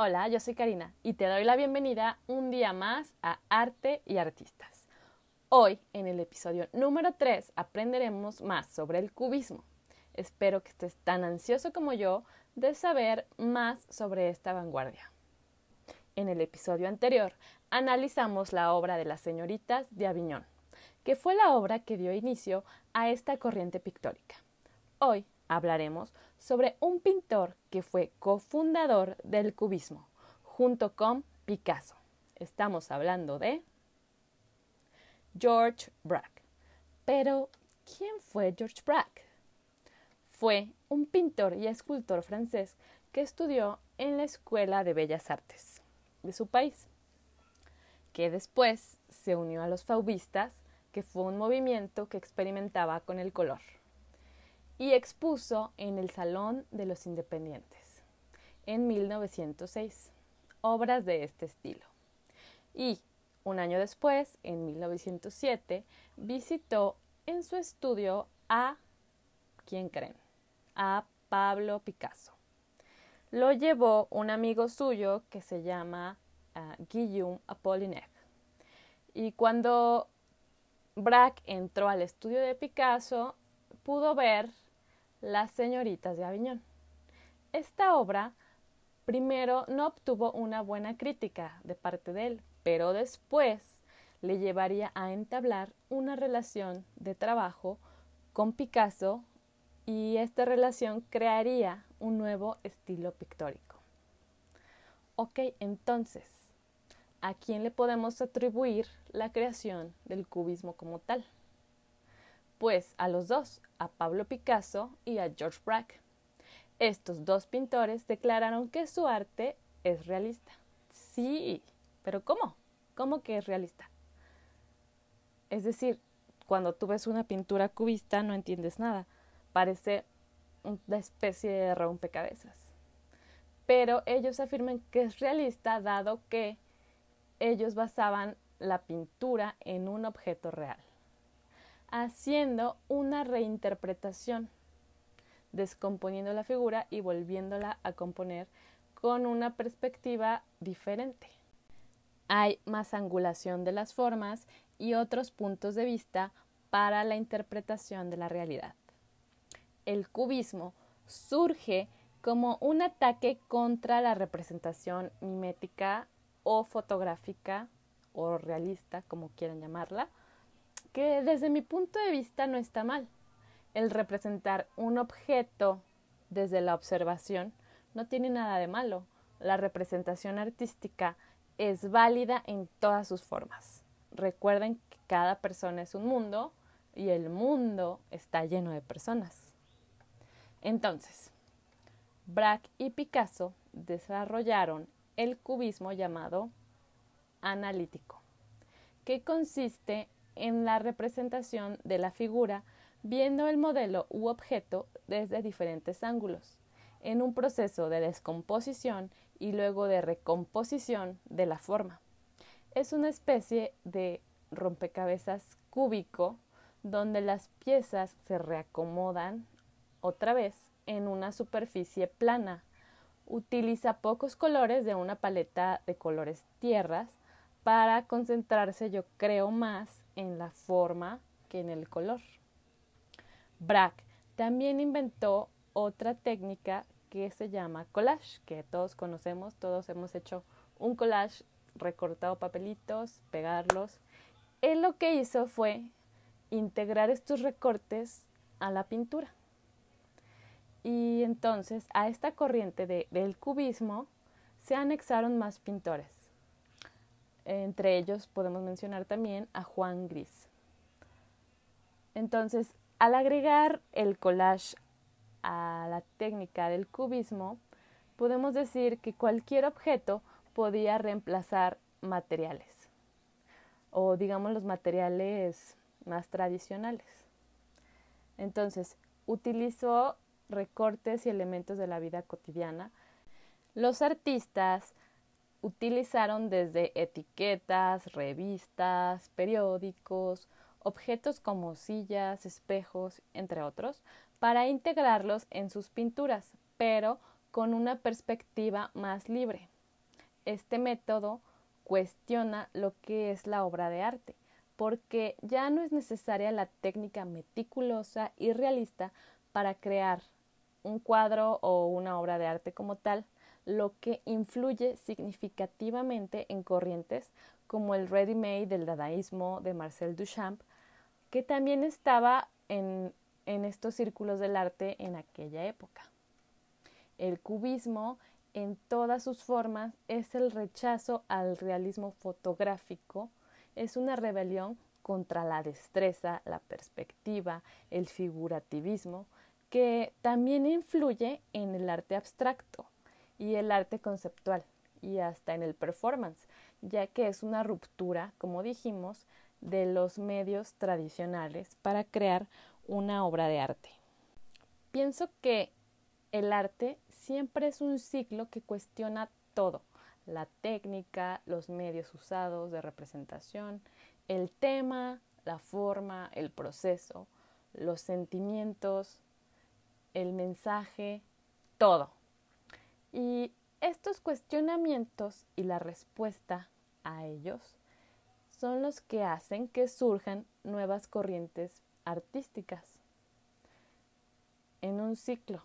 Hola, yo soy Karina y te doy la bienvenida un día más a Arte y Artistas. Hoy, en el episodio número 3, aprenderemos más sobre el cubismo. Espero que estés tan ansioso como yo de saber más sobre esta vanguardia. En el episodio anterior, analizamos la obra de las señoritas de Aviñón, que fue la obra que dio inicio a esta corriente pictórica. Hoy hablaremos sobre un pintor que fue cofundador del cubismo, junto con Picasso. Estamos hablando de George Braque. Pero, ¿quién fue George Braque? Fue un pintor y escultor francés que estudió en la Escuela de Bellas Artes de su país, que después se unió a los faubistas, que fue un movimiento que experimentaba con el color y expuso en el Salón de los Independientes en 1906 obras de este estilo. Y un año después, en 1907, visitó en su estudio a, ¿quién creen? A Pablo Picasso. Lo llevó un amigo suyo que se llama uh, Guillaume Apollinaire. Y cuando Braque entró al estudio de Picasso, pudo ver las señoritas de Aviñón. Esta obra primero no obtuvo una buena crítica de parte de él, pero después le llevaría a entablar una relación de trabajo con Picasso y esta relación crearía un nuevo estilo pictórico. Ok, entonces, ¿a quién le podemos atribuir la creación del cubismo como tal? Pues a los dos, a Pablo Picasso y a George Braque. Estos dos pintores declararon que su arte es realista. Sí, pero ¿cómo? ¿Cómo que es realista? Es decir, cuando tú ves una pintura cubista no entiendes nada. Parece una especie de rompecabezas. Pero ellos afirman que es realista dado que ellos basaban la pintura en un objeto real haciendo una reinterpretación, descomponiendo la figura y volviéndola a componer con una perspectiva diferente. Hay más angulación de las formas y otros puntos de vista para la interpretación de la realidad. El cubismo surge como un ataque contra la representación mimética o fotográfica o realista, como quieran llamarla, que desde mi punto de vista no está mal. El representar un objeto desde la observación no tiene nada de malo. La representación artística es válida en todas sus formas. Recuerden que cada persona es un mundo y el mundo está lleno de personas. Entonces, Braque y Picasso desarrollaron el cubismo llamado analítico, que consiste en la representación de la figura viendo el modelo u objeto desde diferentes ángulos, en un proceso de descomposición y luego de recomposición de la forma. Es una especie de rompecabezas cúbico donde las piezas se reacomodan otra vez en una superficie plana. Utiliza pocos colores de una paleta de colores tierras para concentrarse, yo creo, más en la forma que en el color. Braque también inventó otra técnica que se llama collage, que todos conocemos, todos hemos hecho un collage, recortado papelitos, pegarlos. Él lo que hizo fue integrar estos recortes a la pintura. Y entonces a esta corriente del cubismo se anexaron más pintores. Entre ellos podemos mencionar también a Juan Gris. Entonces, al agregar el collage a la técnica del cubismo, podemos decir que cualquier objeto podía reemplazar materiales, o digamos los materiales más tradicionales. Entonces, utilizó recortes y elementos de la vida cotidiana. Los artistas utilizaron desde etiquetas, revistas, periódicos, objetos como sillas, espejos, entre otros, para integrarlos en sus pinturas, pero con una perspectiva más libre. este método cuestiona lo que es la obra de arte, porque ya no es necesaria la técnica meticulosa y realista para crear un cuadro o una obra de arte como tal, lo que influye significativamente en corrientes como el ready-made del dadaísmo de Marcel Duchamp, que también estaba en, en estos círculos del arte en aquella época. El cubismo en todas sus formas es el rechazo al realismo fotográfico, es una rebelión contra la destreza, la perspectiva, el figurativismo, que también influye en el arte abstracto y el arte conceptual y hasta en el performance, ya que es una ruptura, como dijimos, de los medios tradicionales para crear una obra de arte. Pienso que el arte siempre es un ciclo que cuestiona todo, la técnica, los medios usados de representación, el tema, la forma, el proceso, los sentimientos, el mensaje, todo. Y estos cuestionamientos y la respuesta a ellos son los que hacen que surjan nuevas corrientes artísticas en un ciclo.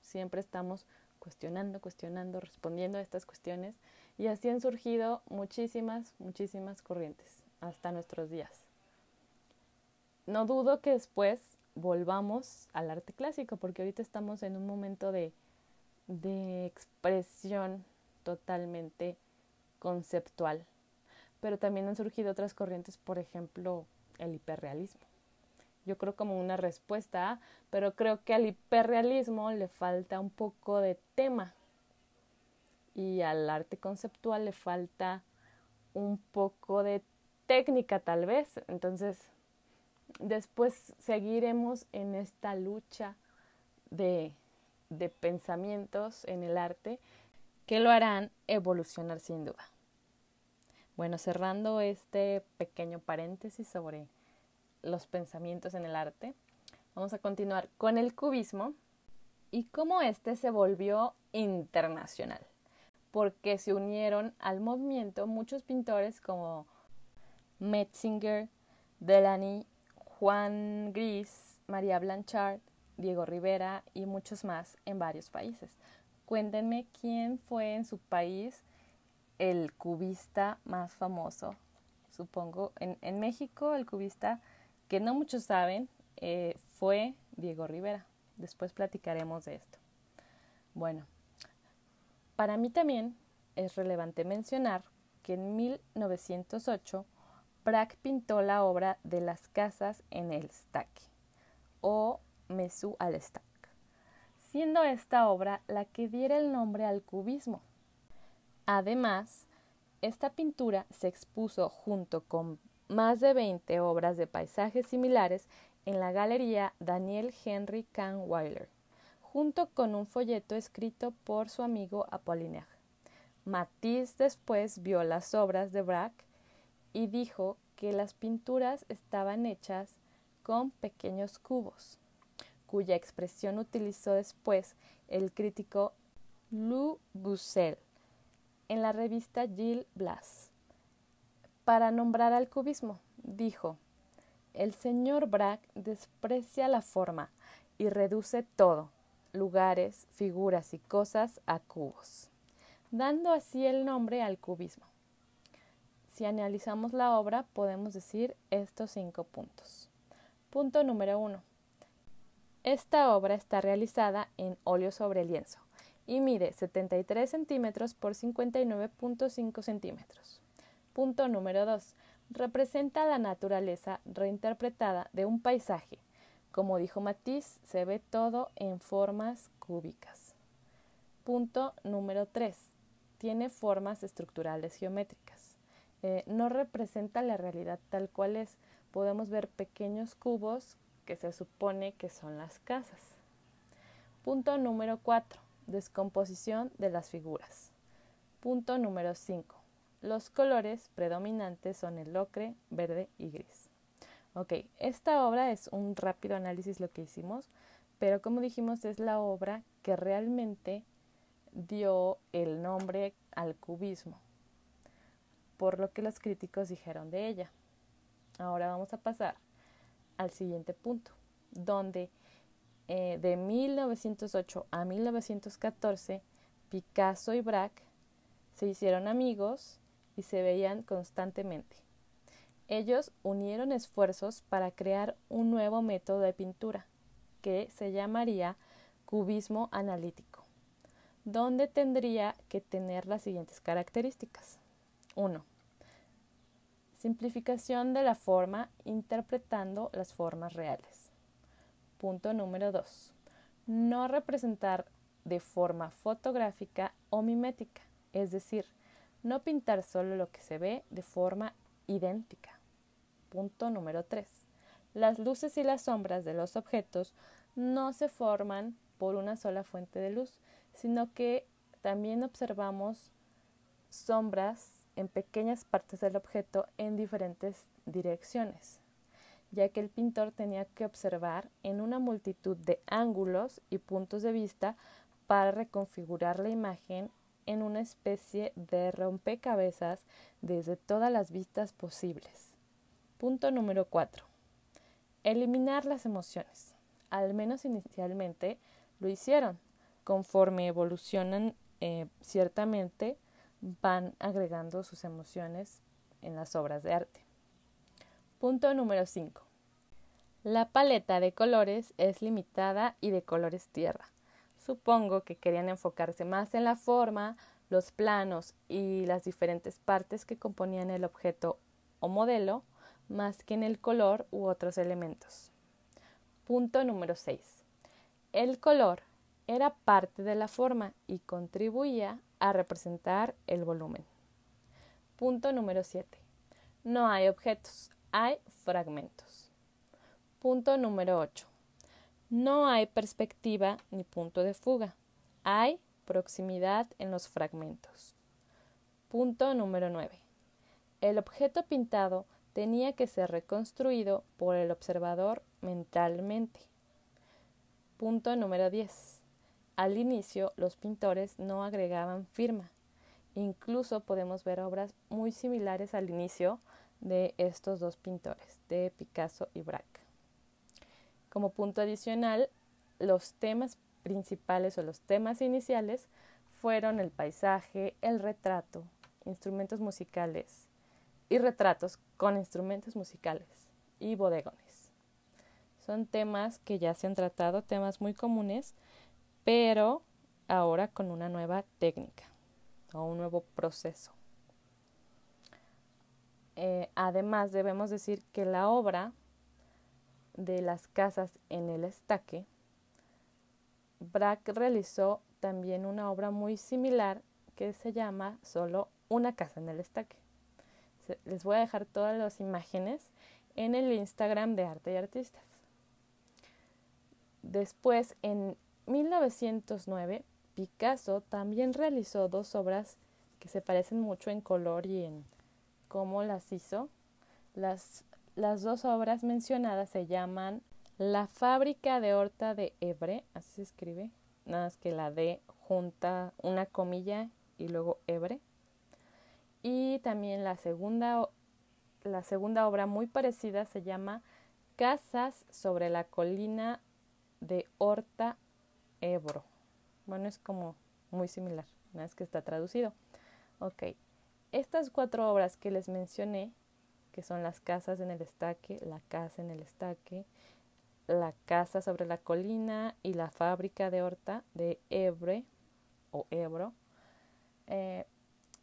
Siempre estamos cuestionando, cuestionando, respondiendo a estas cuestiones y así han surgido muchísimas, muchísimas corrientes hasta nuestros días. No dudo que después volvamos al arte clásico porque ahorita estamos en un momento de, de expresión totalmente conceptual. Pero también han surgido otras corrientes, por ejemplo, el hiperrealismo. Yo creo como una respuesta, pero creo que al hiperrealismo le falta un poco de tema y al arte conceptual le falta un poco de técnica tal vez. Entonces, después seguiremos en esta lucha de, de pensamientos en el arte que lo harán evolucionar sin duda. Bueno, cerrando este pequeño paréntesis sobre los pensamientos en el arte, vamos a continuar con el cubismo y cómo este se volvió internacional, porque se unieron al movimiento muchos pintores como Metzinger, Delany, Juan Gris, María Blanchard, Diego Rivera y muchos más en varios países. Cuéntenme quién fue en su país el cubista más famoso. Supongo en, México el cubista que no muchos saben eh, fue Diego Rivera. Después platicaremos de esto. Bueno, para mí también es relevante mencionar que en 1908 Braque pintó la obra de las casas en el Staque o Mesú al Stac, siendo esta obra la que diera el nombre al cubismo. Además, esta pintura se expuso junto con más de 20 obras de paisajes similares en la Galería Daniel Henry Kahnweiler, junto con un folleto escrito por su amigo Apollinaire. Matisse después vio las obras de Braque y dijo que las pinturas estaban hechas con pequeños cubos, cuya expresión utilizó después el crítico Lou Bussel en la revista Gilles Blas. Para nombrar al cubismo, dijo, el señor Braque desprecia la forma y reduce todo, lugares, figuras y cosas, a cubos, dando así el nombre al cubismo. Si analizamos la obra, podemos decir estos cinco puntos. Punto número uno. Esta obra está realizada en óleo sobre lienzo y mide 73 centímetros por 59.5 centímetros. Punto número 2. Representa la naturaleza reinterpretada de un paisaje. Como dijo Matisse, se ve todo en formas cúbicas. Punto número 3. Tiene formas estructurales geométricas. Eh, no representa la realidad tal cual es. Podemos ver pequeños cubos que se supone que son las casas. Punto número 4. Descomposición de las figuras. Punto número 5. Los colores predominantes son el ocre, verde y gris. Ok, esta obra es un rápido análisis lo que hicimos, pero como dijimos es la obra que realmente dio el nombre al cubismo, por lo que los críticos dijeron de ella. Ahora vamos a pasar al siguiente punto, donde eh, de 1908 a 1914 Picasso y Braque se hicieron amigos y se veían constantemente. Ellos unieron esfuerzos para crear un nuevo método de pintura que se llamaría cubismo analítico, donde tendría que tener las siguientes características. 1. Simplificación de la forma interpretando las formas reales. Punto número 2. No representar de forma fotográfica o mimética, es decir, no pintar solo lo que se ve de forma idéntica. Punto número 3. Las luces y las sombras de los objetos no se forman por una sola fuente de luz, sino que también observamos sombras en pequeñas partes del objeto en diferentes direcciones, ya que el pintor tenía que observar en una multitud de ángulos y puntos de vista para reconfigurar la imagen en una especie de rompecabezas desde todas las vistas posibles. Punto número 4. Eliminar las emociones. Al menos inicialmente lo hicieron. Conforme evolucionan, eh, ciertamente van agregando sus emociones en las obras de arte. Punto número 5. La paleta de colores es limitada y de colores tierra. Supongo que querían enfocarse más en la forma, los planos y las diferentes partes que componían el objeto o modelo, más que en el color u otros elementos. Punto número 6. El color era parte de la forma y contribuía a representar el volumen. Punto número 7. No hay objetos, hay fragmentos. Punto número 8. No hay perspectiva ni punto de fuga. Hay proximidad en los fragmentos. Punto número 9. El objeto pintado tenía que ser reconstruido por el observador mentalmente. Punto número 10. Al inicio, los pintores no agregaban firma. Incluso podemos ver obras muy similares al inicio de estos dos pintores, de Picasso y Braque. Como punto adicional, los temas principales o los temas iniciales fueron el paisaje, el retrato, instrumentos musicales y retratos con instrumentos musicales y bodegones. Son temas que ya se han tratado, temas muy comunes, pero ahora con una nueva técnica o un nuevo proceso. Eh, además, debemos decir que la obra de las casas en el estaque, Braque realizó también una obra muy similar que se llama solo Una casa en el estaque. Les voy a dejar todas las imágenes en el Instagram de Arte y Artistas. Después, en 1909, Picasso también realizó dos obras que se parecen mucho en color y en cómo las hizo. Las, las dos obras mencionadas se llaman La fábrica de Horta de Ebre, así se escribe, nada más que la D junta una comilla y luego Ebre. Y también la segunda, la segunda obra muy parecida se llama Casas sobre la colina de Horta Ebro. Bueno, es como muy similar, una vez que está traducido. Ok, estas cuatro obras que les mencioné, que son las casas en el estaque, la casa en el estaque, la casa sobre la colina y la fábrica de horta de Ebre o Ebro, eh,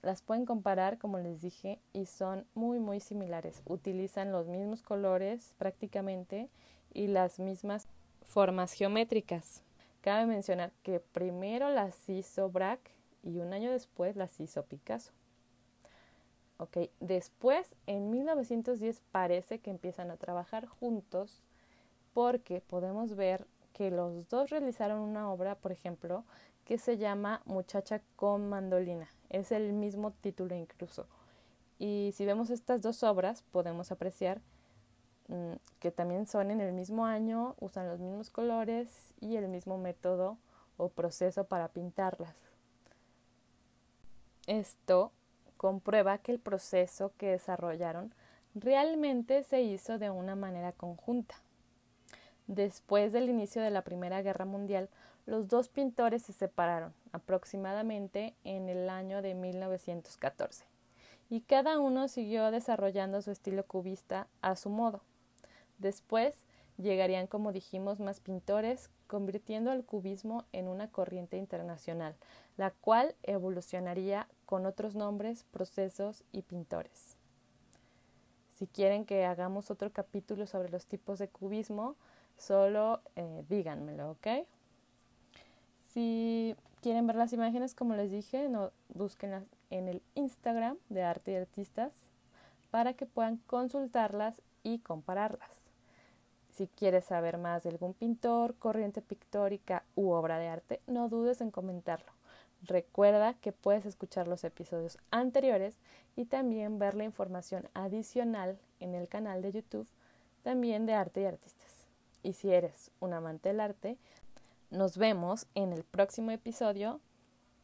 las pueden comparar, como les dije, y son muy, muy similares. Utilizan los mismos colores prácticamente y las mismas formas geométricas. Cabe mencionar que primero las hizo Braque y un año después las hizo Picasso. Después en 1910 parece que empiezan a trabajar juntos porque podemos ver que los dos realizaron una obra, por ejemplo, que se llama Muchacha con mandolina. Es el mismo título incluso. Y si vemos estas dos obras, podemos apreciar que también son en el mismo año, usan los mismos colores y el mismo método o proceso para pintarlas. Esto comprueba que el proceso que desarrollaron realmente se hizo de una manera conjunta. Después del inicio de la Primera Guerra Mundial, los dos pintores se separaron aproximadamente en el año de 1914 y cada uno siguió desarrollando su estilo cubista a su modo. Después llegarían, como dijimos, más pintores, convirtiendo al cubismo en una corriente internacional, la cual evolucionaría con otros nombres, procesos y pintores. Si quieren que hagamos otro capítulo sobre los tipos de cubismo, solo eh, díganmelo, ¿ok? Si quieren ver las imágenes, como les dije, no, búsquenlas en el Instagram de Arte y Artistas para que puedan consultarlas y compararlas. Si quieres saber más de algún pintor, corriente pictórica u obra de arte, no dudes en comentarlo. Recuerda que puedes escuchar los episodios anteriores y también ver la información adicional en el canal de YouTube también de Arte y Artistas. Y si eres un amante del arte, nos vemos en el próximo episodio.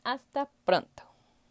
Hasta pronto.